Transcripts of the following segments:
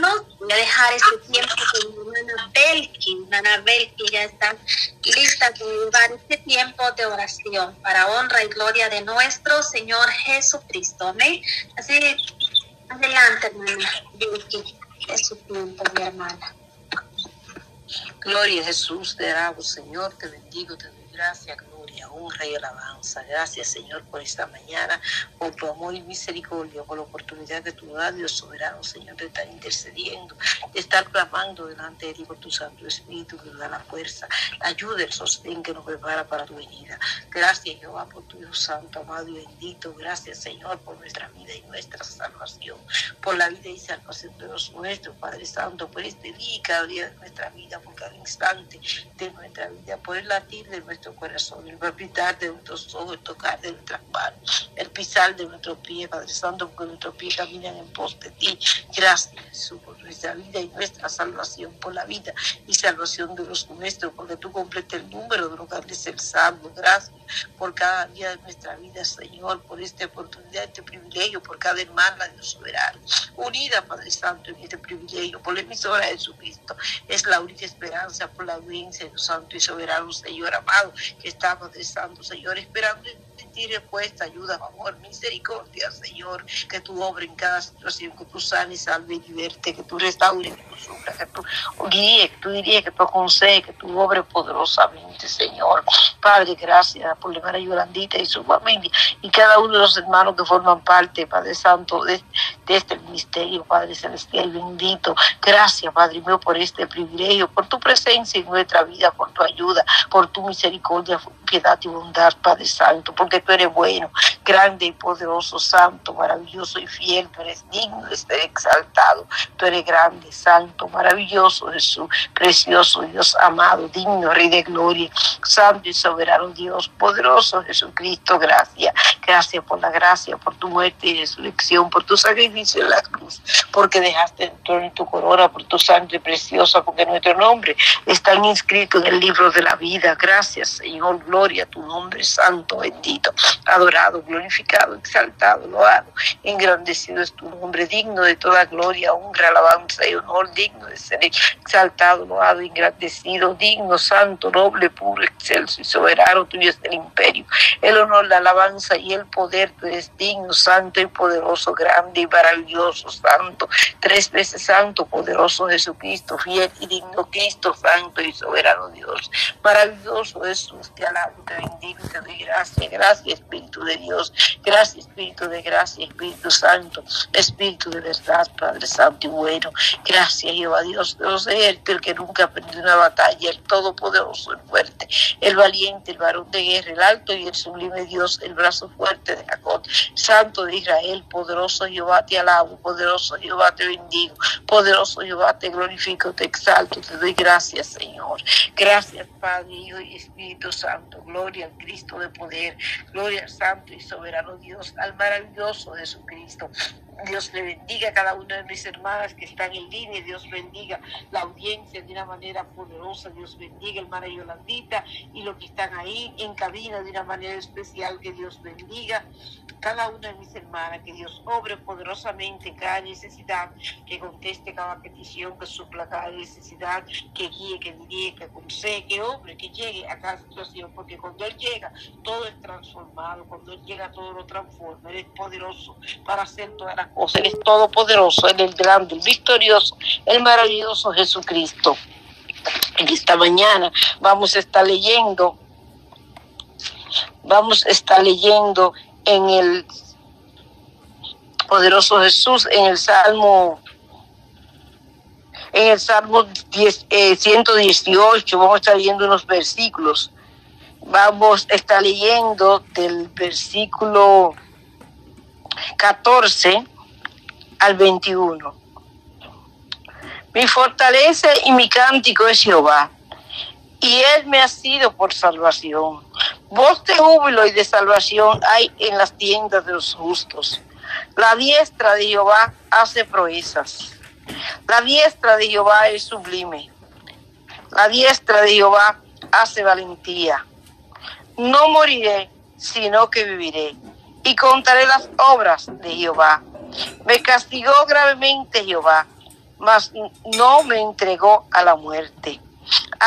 voy a dejar este tiempo con mi hermana Belki. Hermana Belki ya está lista de llevar este tiempo de oración para honra y gloria de nuestro Señor Jesucristo. Amén. Así, adelante, hermana Belki. Es su mi hermana. Gloria a Jesús, te alabo, Señor, te bendigo, te doy gracias, honra y alabanza. Gracias, Señor, por esta mañana, por tu amor y misericordia, por la oportunidad que tú das, Dios soberano, Señor, de estar intercediendo, de estar clamando delante de ti por tu Santo Espíritu que nos da la fuerza, ayuda, el sostén que nos prepara para tu venida. Gracias, Jehová, por tu Dios Santo, amado y bendito. Gracias, Señor, por nuestra vida y nuestra salvación, por la vida y salvación de los nuestros, Padre Santo, por este día y cada día de nuestra vida, por cada instante de nuestra vida, por el latir de nuestro corazón, el palpitar de nuestros ojos, el tocar de nuestras manos, el pisar de nuestros pies, Padre Santo, porque nuestros pies caminan en pos de ti. Gracias, Jesús, por nuestra vida y nuestra salvación, por la vida y salvación de los nuestros, porque tú completes el número de los que ser salvos. Gracias por cada día de nuestra vida, Señor, por esta oportunidad, este privilegio, por cada hermana Dios soberano, unida, Padre Santo, en este privilegio, por la emisora de Jesucristo. Es la única esperanza por la audiencia, Dios Santo y soberano, Señor amado, que está, Padre Santo, Señor, esperando ti respuesta, ayuda, amor, misericordia, Señor, que tú obres en cada situación, que tú sanes, salve y liberte, que tú restaures, que tú que tú guíes, que tú dirías, que tú aconsejes, que tú obres poderosamente, Señor. Padre, gracias por la hermana Yolandita y su familia y cada uno de los hermanos que forman parte, Padre Santo, de, este ministerio, Padre Celestial bendito. Gracias, Padre mío, por este privilegio, por tu presencia en nuestra vida, por tu ayuda, por tu misericordia, piedad y bondad, Padre Santo, porque tú eres bueno, grande y poderoso, santo, maravilloso y fiel, tú eres digno de ser exaltado, tú eres grande, santo, maravilloso Jesús, precioso Dios amado, digno, Rey de gloria, santo y soberano Dios, poderoso Jesucristo, gracias, gracias por la gracia, por tu muerte y resurrección, por tu sacrificio en la cruz, porque dejaste trono y tu corona, por tu sangre preciosa, porque nuestro nombre está inscrito en el libro de la vida, gracias Señor, gloria a tu nombre santo, bendito, adorado, glorificado, exaltado, loado, engrandecido es tu nombre, digno de toda gloria, honra, alabanza y honor, digno de ser exaltado, loado, engrandecido, digno, santo, noble, puro, excelso y soberano, tuyo es el imperio, el honor, la alabanza y el poder, tú eres digno, santo y poderoso, grande y maravilloso, santo, tres veces santo, poderoso Jesucristo, fiel y digno Cristo, santo y soberano Dios, maravilloso Jesús, te alabo, te bendigo, te doy gracias, gracias Espíritu de Dios, gracias Espíritu de gracia, Espíritu Santo, Espíritu de verdad, Padre Santo y bueno, gracias Jehová Dios de los ejércitos, el que nunca perdió una batalla, el todopoderoso, el fuerte, el valiente, el varón de guerra, el alto y el sublime Dios, el brazo fuerte de Jacob, Santo de Israel, poderoso Jehová te alabo, poderoso Jehová te bendigo, poderoso Jehová te glorifico, te exalto, te doy gracias Señor, gracias Padre, Hijo y Espíritu Santo, gloria al Cristo de poder, gloria al Santo y soberano Dios, al maravilloso Jesucristo. Dios le bendiga a cada una de mis hermanas que están en línea. Dios bendiga la audiencia de una manera poderosa. Dios bendiga hermana Yolandita y los que están ahí en cabina de una manera especial. Que Dios bendiga cada una de mis hermanas. Que Dios obre poderosamente en cada necesidad. Que conteste cada petición, que supla cada necesidad. Que guíe, que dirige, que aconseje, que obre, que llegue a cada situación. Porque cuando Él llega, todo es transformado. Cuando Él llega, todo lo transforma. Él es poderoso para hacer todas las cosas. Él es todopoderoso, Él es el grande, el victorioso, el maravilloso Jesucristo. En esta mañana vamos a estar leyendo, vamos a estar leyendo en el poderoso Jesús, en el Salmo, en el Salmo 10, eh, 118, vamos a estar leyendo unos versículos. Vamos a estar leyendo del versículo 14 al 21. Mi fortaleza y mi cántico es Jehová, y él me ha sido por salvación. Voz de júbilo y de salvación hay en las tiendas de los justos. La diestra de Jehová hace proezas. La diestra de Jehová es sublime. La diestra de Jehová hace valentía. No moriré, sino que viviré y contaré las obras de Jehová. Me castigó gravemente Jehová mas no me entregó a la muerte.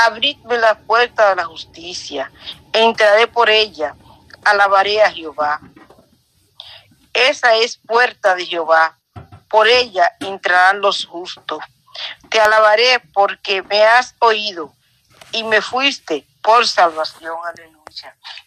Abridme la puerta de la justicia, entraré por ella, alabaré a Jehová. Esa es puerta de Jehová, por ella entrarán los justos. Te alabaré porque me has oído y me fuiste por salvación. Aleluya.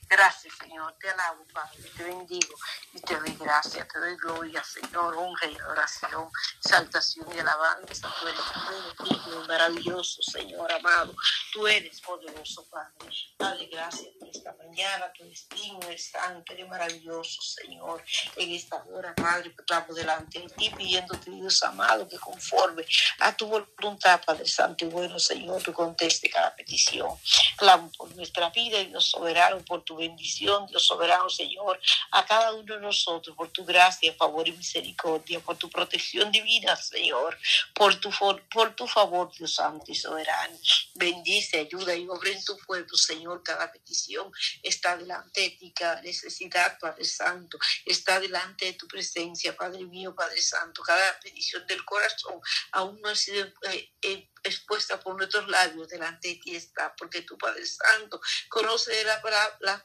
Gracias, Señor. Te alabo, Padre. Te bendigo y te doy gracias. Te doy gloria, Señor. Honra y adoración, saltación y alabanza. Tú eres bueno, maravilloso, Señor amado. Tú eres poderoso, Padre. Dale gracias por esta mañana. Tu destino es santo, eres maravilloso, Señor. En esta hora, Padre, estamos delante de ti pidiéndote, Dios amado, que conforme a tu voluntad, Padre Santo y bueno, Señor, tú conteste cada petición. Clamo por nuestra vida, Dios soberano, por tu bendición, Dios soberano, Señor, a cada uno de nosotros, por tu gracia, favor y misericordia, por tu protección divina, Señor, por tu, por tu favor, Dios Santo y soberano. Bendice, ayuda y obra en tu pueblo, Señor, cada petición está delante de ti, cada necesidad, Padre Santo, está delante de tu presencia, Padre mío, Padre Santo, cada petición del corazón aún no ha sido eh, eh, expuesta por nuestros labios delante de ti está, porque tu Padre Santo conoce la,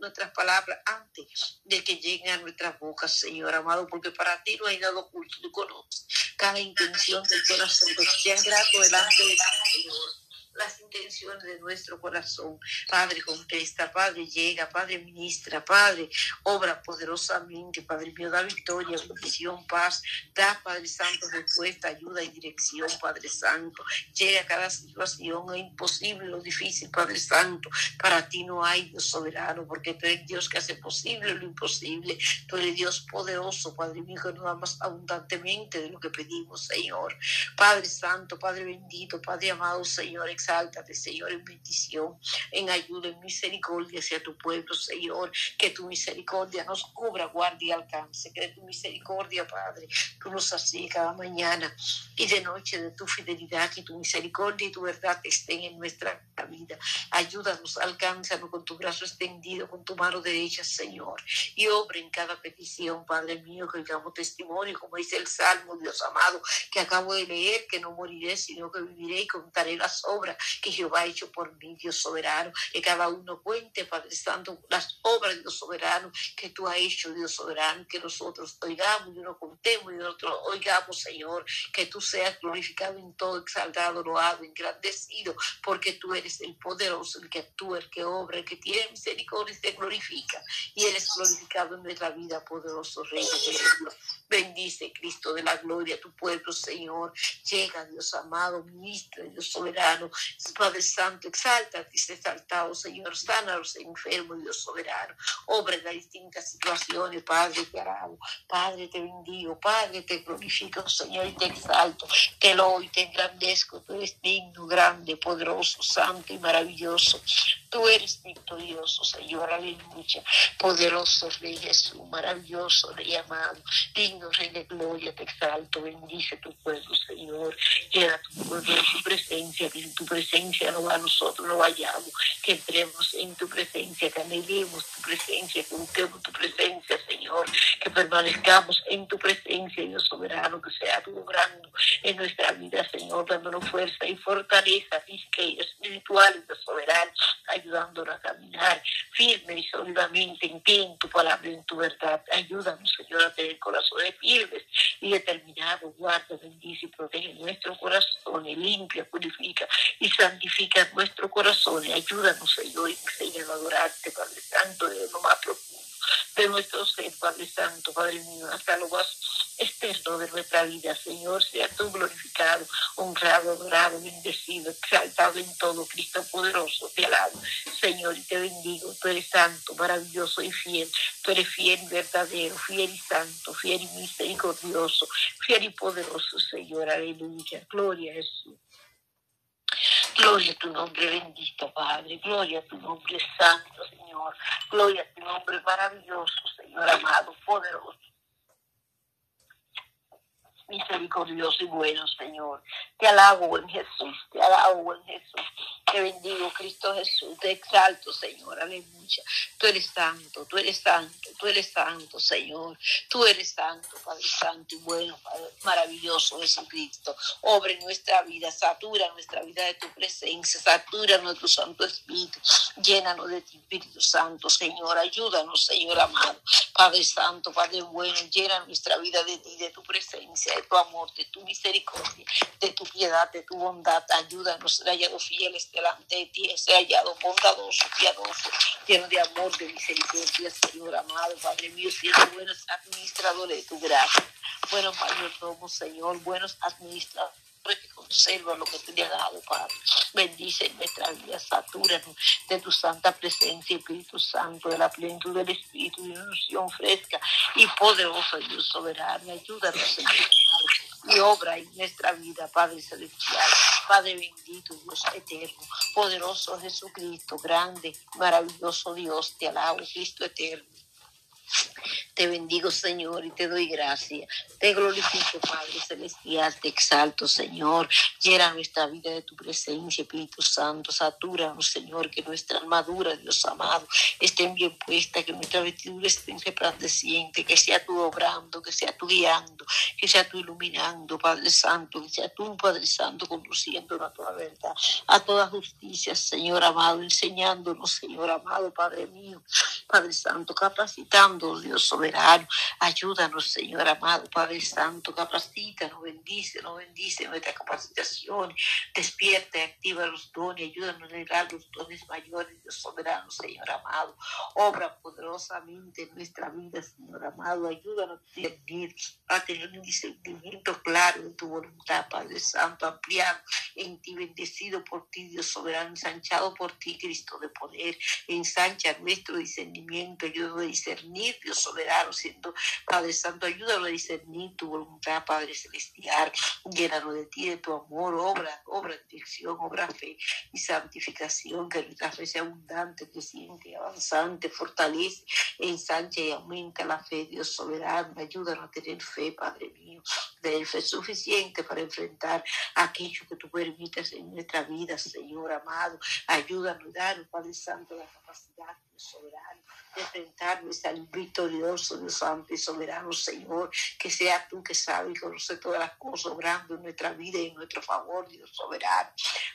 nuestras palabras antes de que lleguen a nuestras bocas, Señor amado, porque para ti no hay nada oculto, tú conoces cada intención del corazón, que sean grato delante de ti, Señor las intenciones de nuestro corazón. Padre, contesta, Padre, llega, Padre, ministra, Padre, obra poderosamente, Padre mío, da victoria, bendición, paz, da, Padre Santo, respuesta, ayuda y dirección, Padre Santo. Llega a cada situación, es imposible lo difícil, Padre Santo. Para ti no hay Dios soberano, porque tú eres Dios que hace posible lo imposible. Tú eres Dios poderoso, Padre mío, que nos da más abundantemente de lo que pedimos, Señor. Padre Santo, Padre bendito, Padre amado, Señor, exáltate, Señor, en bendición, en ayuda, en misericordia hacia tu pueblo, Señor. Que tu misericordia nos cubra, guarde y alcance. Que de tu misericordia, Padre, tú nos así cada mañana y de noche de tu fidelidad, que tu misericordia y tu verdad estén en nuestra vida. Ayúdanos, alcánzanos con tu brazo extendido, con tu mano derecha, Señor. Y obra en cada petición, Padre mío, que oigamos testimonio, como dice el Salmo, Dios amado, que acabo de leer, que no moriré, sino que viviré y contaré las obras que Jehová ha hecho por mí, Dios soberano, que cada uno cuente, Padre Santo, las obras de Dios soberano que tú has hecho, Dios soberano, que nosotros oigamos y uno contemos y nosotros oigamos, Señor, que tú seas glorificado en todo, exaltado, loado, engrandecido, porque tú eres el poderoso, el que actúa, el que obra, el que tiene misericordia y te glorifica, y eres glorificado en nuestra vida, poderoso Rey de Dios. Bendice, Cristo de la gloria, tu pueblo, Señor. Llega, Dios amado, ministro, Dios soberano, Padre Santo, exalta, dice exaltado, Señor, sana a los enfermos, Dios soberano, obra en las distintas situaciones, Padre, te alabo, Padre, te bendigo, Padre, te glorifico, Señor, y te exalto, te lo y te engrandezco, tú eres digno, grande, poderoso, santo y maravilloso, tú eres victorioso, Señor, aleluya, poderoso Rey Jesús, maravilloso, Rey amado, Rey de gloria, te exalto, bendice tu pueblo, Señor, llena tu pueblo en su presencia, que en tu presencia no va a nosotros, no vayamos, que entremos en tu presencia, que anhelemos tu presencia, que busquemos tu presencia, Señor, que permanezcamos en tu presencia, Dios soberano, que sea tu obrando en nuestra vida, Señor, dándonos fuerza y fortaleza y espiritual, Dios soberano, ayudándonos a caminar firme y sólidamente en ti, en tu palabra, en tu verdad. Ayúdanos, Señor, a tener corazones firmes y determinados. Guarda, bendice y protege nuestro corazón y limpia, purifica y santifica nuestro corazón. Y ayúdanos, Señor, y a adorarte, Padre Santo, de lo más profundo de nuestro ser, Padre Santo, Padre mío, hasta lo más externo de nuestra vida, Señor, sea tú glorificado, honrado, adorado, bendecido, exaltado en todo, Cristo poderoso, te alabo, Señor, y te bendigo, tú eres santo, maravilloso y fiel, tú eres fiel y verdadero, fiel y santo, fiel y misericordioso, fiel y poderoso, Señor, aleluya, gloria a Jesús. Gloria a tu nombre bendito, Padre. Gloria a tu nombre santo, Señor. Gloria a tu nombre maravilloso, Señor amado, poderoso. misericordioso y bueno, Señor. Te alabo, buen Jesús, te alabo, buen Jesús. Te bendigo, Cristo Jesús, te exalto, Señor, aleluya. Tú eres santo, tú eres santo, tú eres santo, Señor. Tú eres santo, Padre Santo y bueno, Padre maravilloso, Jesucristo. Obra en nuestra vida, satura nuestra vida de tu presencia, satura nuestro Santo Espíritu. Llénanos de tu Espíritu Santo, Señor. Ayúdanos, Señor amado. Padre Santo, Padre bueno, llena nuestra vida de ti, de tu presencia de tu amor, de tu misericordia, de tu piedad, de tu bondad. Ayúdanos ser hallados fieles delante de ti, ser hallado bondadoso, piadoso, lleno de amor, de misericordia, Señor amado, Padre mío, siendo buenos administradores de tu gracia, buenos mayordomos, Señor, buenos administradores conserva lo que tú le has dado, Padre. Bendice nuestra vida, satúranos de tu santa presencia, Espíritu Santo, de la plenitud del Espíritu, de una unción fresca y poderosa, Dios soberano. Ayúdanos, Señor, y obra en nuestra vida, Padre Celestial. Padre bendito, Dios eterno, poderoso Jesucristo, grande, maravilloso Dios, te alabo, Cristo eterno. Te bendigo, Señor, y te doy gracias. Te glorifico, Padre Celestial, te exalto, Señor. Llena nuestra vida de tu presencia, Espíritu Santo. Satúranos, Señor, que nuestra armadura, Dios amado, esté bien puesta, que nuestra vestidura esté resplandeciente, que sea tú obrando, que sea tú guiando, que sea tú iluminando, Padre Santo, que sea tú, Padre Santo, conduciéndonos a toda verdad, a toda justicia, Señor amado, enseñándonos, Señor amado, Padre mío, Padre Santo, capacitando Dios soberano. Ayúdanos, Señor amado, Padre Santo, capacítanos, bendice, nos bendice nuestra capacitación, despierta y activa los dones, ayúdanos a negar los dones mayores, Dios soberano, Señor amado. Obra poderosamente en nuestra vida, Señor amado, ayúdanos a tener un discernimiento claro de tu voluntad, Padre Santo, ampliado en ti, bendecido por ti, Dios soberano, ensanchado por ti, Cristo de poder, ensancha nuestro discernimiento, ayúdanos a discernir Dios soberano, siendo Padre Santo, ayúdalo a discernir tu voluntad, Padre Celestial, llénalo de ti, de tu amor, obra, obra dirección, obra fe y santificación, que nuestra fe sea abundante, creciente, avanzante, fortalece, ensancha y aumenta la fe, Dios soberano, ayúdanos a tener fe, Padre mío, tener fe suficiente para enfrentar aquello que tú permites en nuestra vida, Señor amado, ayúdanos, danos, Padre Santo, la capacidad, soberano, de enfrentarnos al victorioso, Dios Santo y soberano, Señor, que sea tú que sabes y conoces todas las cosas obrando en nuestra vida y en nuestro favor, Dios soberano.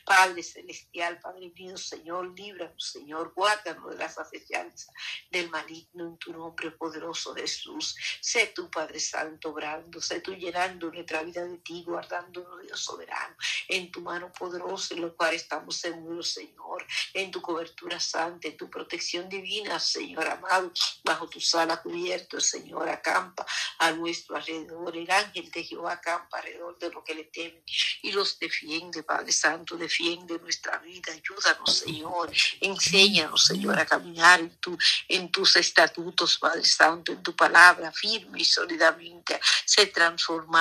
Padre celestial, Padre mío, Señor, líbranos, Señor, guárdanos de las acechanzas del maligno en tu nombre poderoso, Jesús. Sé tú, Padre Santo, obrando, sé tú llenando nuestra vida de ti, guardándonos, Dios soberano, en tu mano poderosa, en lo cual estamos seguros, Señor, en tu cobertura santa, en tu protección divina, Señor amado, bajo tu sala cubierto, Señor, acampa a nuestro alrededor. El ángel de Jehová acampa alrededor de lo que le temen y los defiende, Padre Santo, defiende nuestra vida. Ayúdanos, Señor. Enséñanos, Señor, a caminar en, tu, en tus estatutos, Padre Santo, en tu palabra, firme y sólidamente. Ser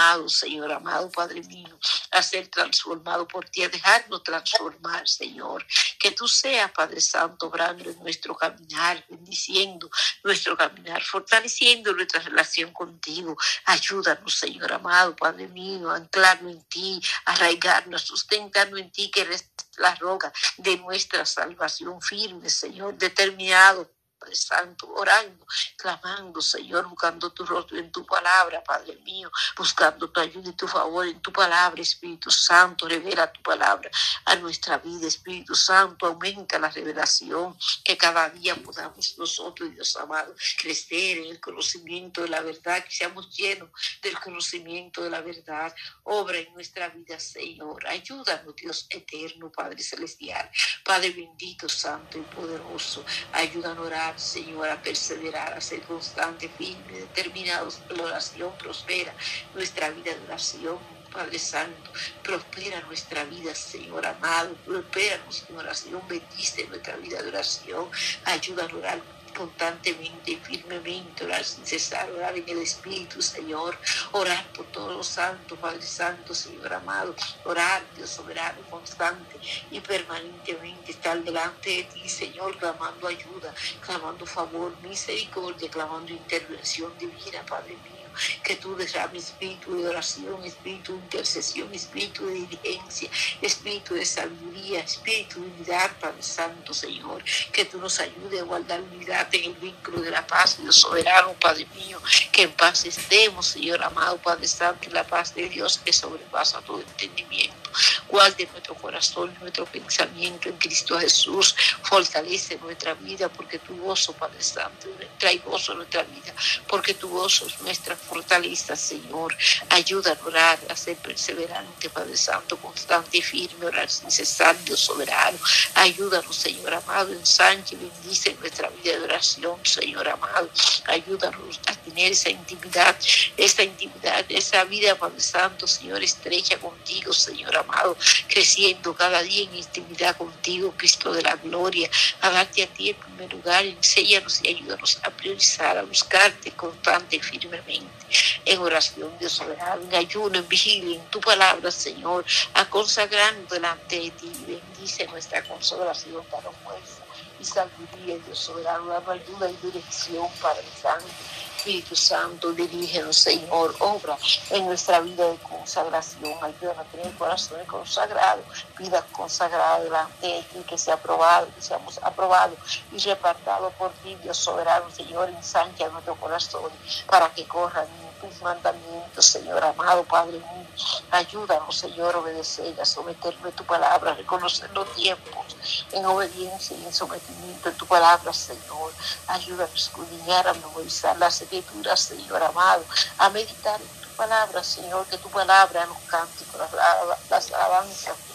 transformado, Señor amado, Padre mío, a ser transformado por ti, a dejarnos transformar, Señor. Que tú seas, Padre Santo, obrando en nuestro caminar, bendiciendo nuestro caminar, fortaleciendo nuestra relación contigo. Ayúdanos, Señor amado, Padre mío, a anclarnos en ti, arraigarnos, sustentarnos en ti, que eres la roca de nuestra salvación firme, Señor, determinado Padre Santo, orando, clamando, Señor, buscando tu rostro en tu palabra, Padre mío, buscando tu ayuda y tu favor en tu palabra, Espíritu Santo, revela tu palabra a nuestra vida, Espíritu Santo, aumenta la revelación, que cada día podamos nosotros, Dios amado, crecer en el conocimiento de la verdad, que seamos llenos del conocimiento de la verdad, obra en nuestra vida, Señor, ayúdanos, Dios eterno, Padre celestial, Padre bendito, santo y poderoso, ayúdanos a orar Señor, a perseverar, a ser constante, firme, determinados. La oración prospera nuestra vida de oración. Padre Santo, prospera nuestra vida, Señor amado, prospera nuestra oración, bendice nuestra vida de oración, ayuda a orar constantemente y firmemente, orar sin cesar, orar en el Espíritu, Señor, orar por todos los santos, Padre Santo, Señor amado, orar, Dios soberano, constante y permanentemente estar delante de ti, Señor, clamando ayuda, clamando favor, misericordia, clamando intervención divina, Padre mío. Que tú derrames espíritu de oración, espíritu de intercesión, espíritu de diligencia, espíritu de sabiduría, espíritu de unidad, Padre Santo, Señor, que tú nos ayudes a guardar unidad en el vínculo de la paz, Dios soberano, Padre mío, que en paz estemos, Señor amado, Padre Santo, la paz de Dios que sobrepasa todo entendimiento. Guarde nuestro corazón, nuestro pensamiento en Cristo Jesús, fortalece nuestra vida porque tu gozo, Padre Santo, trae gozo a nuestra vida, porque tu gozo es nuestra fortaleza, Señor. Ayuda a orar, a ser perseverante, Padre Santo, constante y firme, orar sin cesar, Dios soberano. Ayúdanos, Señor amado, ensanche y bendice nuestra vida de oración, Señor amado. Ayúdanos a tener esa intimidad, esa intimidad, esa vida, Padre Santo, Señor, estrecha contigo, Señor amado, creciendo cada día en intimidad contigo, Cristo de la gloria, a darte a ti en primer lugar, enséñanos y ayúdanos a priorizar, a buscarte constante y firmemente, en oración, Dios soberano, en ayuno, en vigilia, en tu palabra, Señor, a consagrarnos delante de ti, bendice nuestra consagración para fuerza y sabiduría, Dios soberano, dame ayuda y dirección, Padre Santo. Espíritu Santo, dirígenos, Señor, obra en nuestra vida de consagración. Ayúdanos a tener corazones consagrados, vida consagrada delante de ti, que sea aprobado, que seamos aprobados y repartados por ti, Dios soberano, Señor, ensancha nuestro corazón para que corran tus mandamientos, Señor amado, Padre mío. Ayúdanos, Señor, a obedecer, a someterme a tu palabra, a reconocer los tiempos en obediencia y en sometimiento a tu palabra, Señor. Ayúdanos a escudriñar, a memorizar las escrituras, Señor amado, a meditar en tu palabra, Señor, que tu palabra nos cante con las, las alabanzas.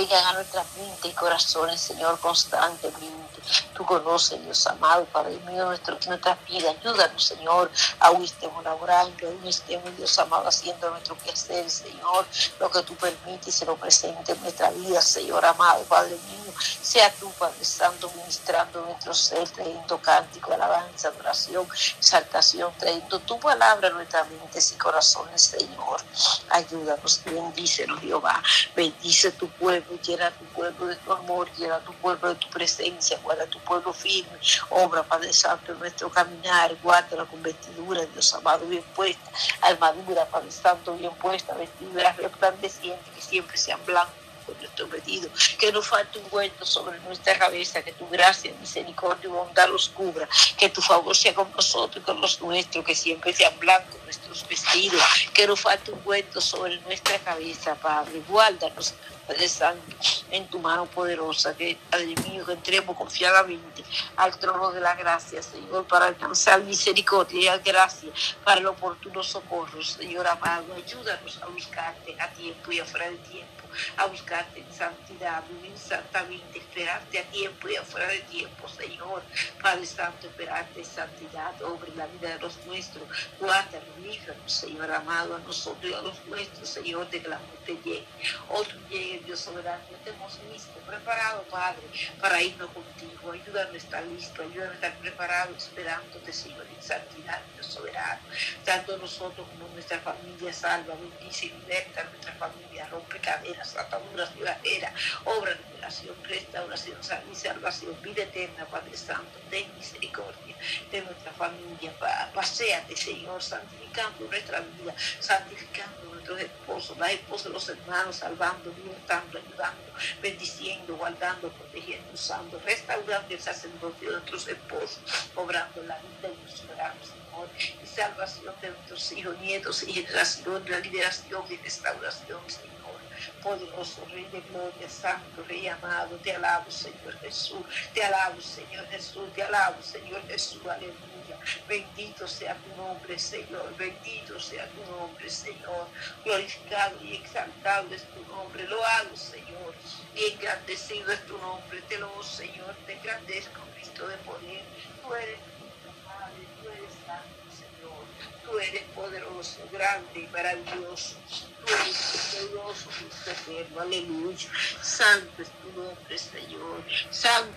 Vengan a nuestra mente y corazones, Señor, constantemente. Tú conoces, Dios amado, Padre mío, nuestro, nuestra vida. Ayúdanos, Señor. Aún estemos laborando, aún estemos, Dios amado, haciendo nuestro quehacer, Señor. Lo que tú permites se lo presente en nuestra vida, Señor amado, Padre mío. Sea tú, Padre Santo, ministrando nuestro ser, trayendo cántico, alabanza, adoración, exaltación, trayendo tu palabra a nuestra mente y corazones, Señor. Ayúdanos, bendícenos, Jehová. Bendice tu pueblo, llena tu pueblo de tu amor, llena tu pueblo de tu presencia, guarda tu pueblo firme, obra, Padre Santo, en nuestro caminar, guárdalo con vestidura, Dios amado, bien puesta, armadura, Padre Santo, bien puesta, vestidura resplandeciente, que siempre sean blancos nuestro pedido, que no falte un vuelto sobre nuestra cabeza, que tu gracia, misericordia y bondad los cubra, que tu favor sea con nosotros y con los nuestros, que siempre sean blancos nuestros vestidos, que no falte un vuelto sobre nuestra cabeza, Padre, guárdanos, Padre Santo, en tu mano poderosa, que, Padre mío, que entremos confiadamente al trono de la gracia, Señor, para alcanzar misericordia y gracia, para el oportuno socorro, Señor amado, ayúdanos a buscarte a tiempo y afuera de tiempo a buscarte en santidad, vivir santamente, esperarte a tiempo y afuera de tiempo, Señor. Padre Santo, esperarte en santidad, sobre la vida de los nuestros. Guárdanos, líbranos, Señor amado, a nosotros y a los nuestros, Señor, de que la muerte llegue. Otro llegue, Dios soberano. Te hemos listo, preparado, Padre, para irnos contigo. Ayúdanos a estar listo, ayúdanos a estar preparado, esperándote, Señor, en santidad, Dios soberano. Tanto nosotros como nuestra familia salva, bendice y liberta nuestra familia, rompe cadenas, ataduras y barreras, obra liberación, restauración, y salvación, vida eterna, Padre Santo, ten misericordia de nuestra familia, paséate, Señor, santificando nuestra vida, santificando nuestros esposos, las esposas, los hermanos, salvando, libertando, ayudando, bendiciendo, guardando, protegiendo, usando, restaurando el sacerdocio de nuestros esposos, obrando la vida de nuestros ciudadanos, Y salvación de nuestros hijos, nietos y generación, la liberación y restauración, Señor poderoso Rey de gloria, Santo, Rey amado, te alabo, Señor Jesús, te alabo, Señor Jesús, te alabo, Señor Jesús, aleluya. Bendito sea tu nombre, Señor, bendito sea tu nombre, Señor. Glorificado y exaltado es tu nombre, lo hago, Señor, y engrandecido es tu nombre, te lo, Señor, te engrandezco, Cristo de poder. Tú Señor. Tú eres poderoso, grande y maravilloso. Tú eres poderoso, Cristo eterno. Aleluya. Santo es tu nombre, Señor. Santo.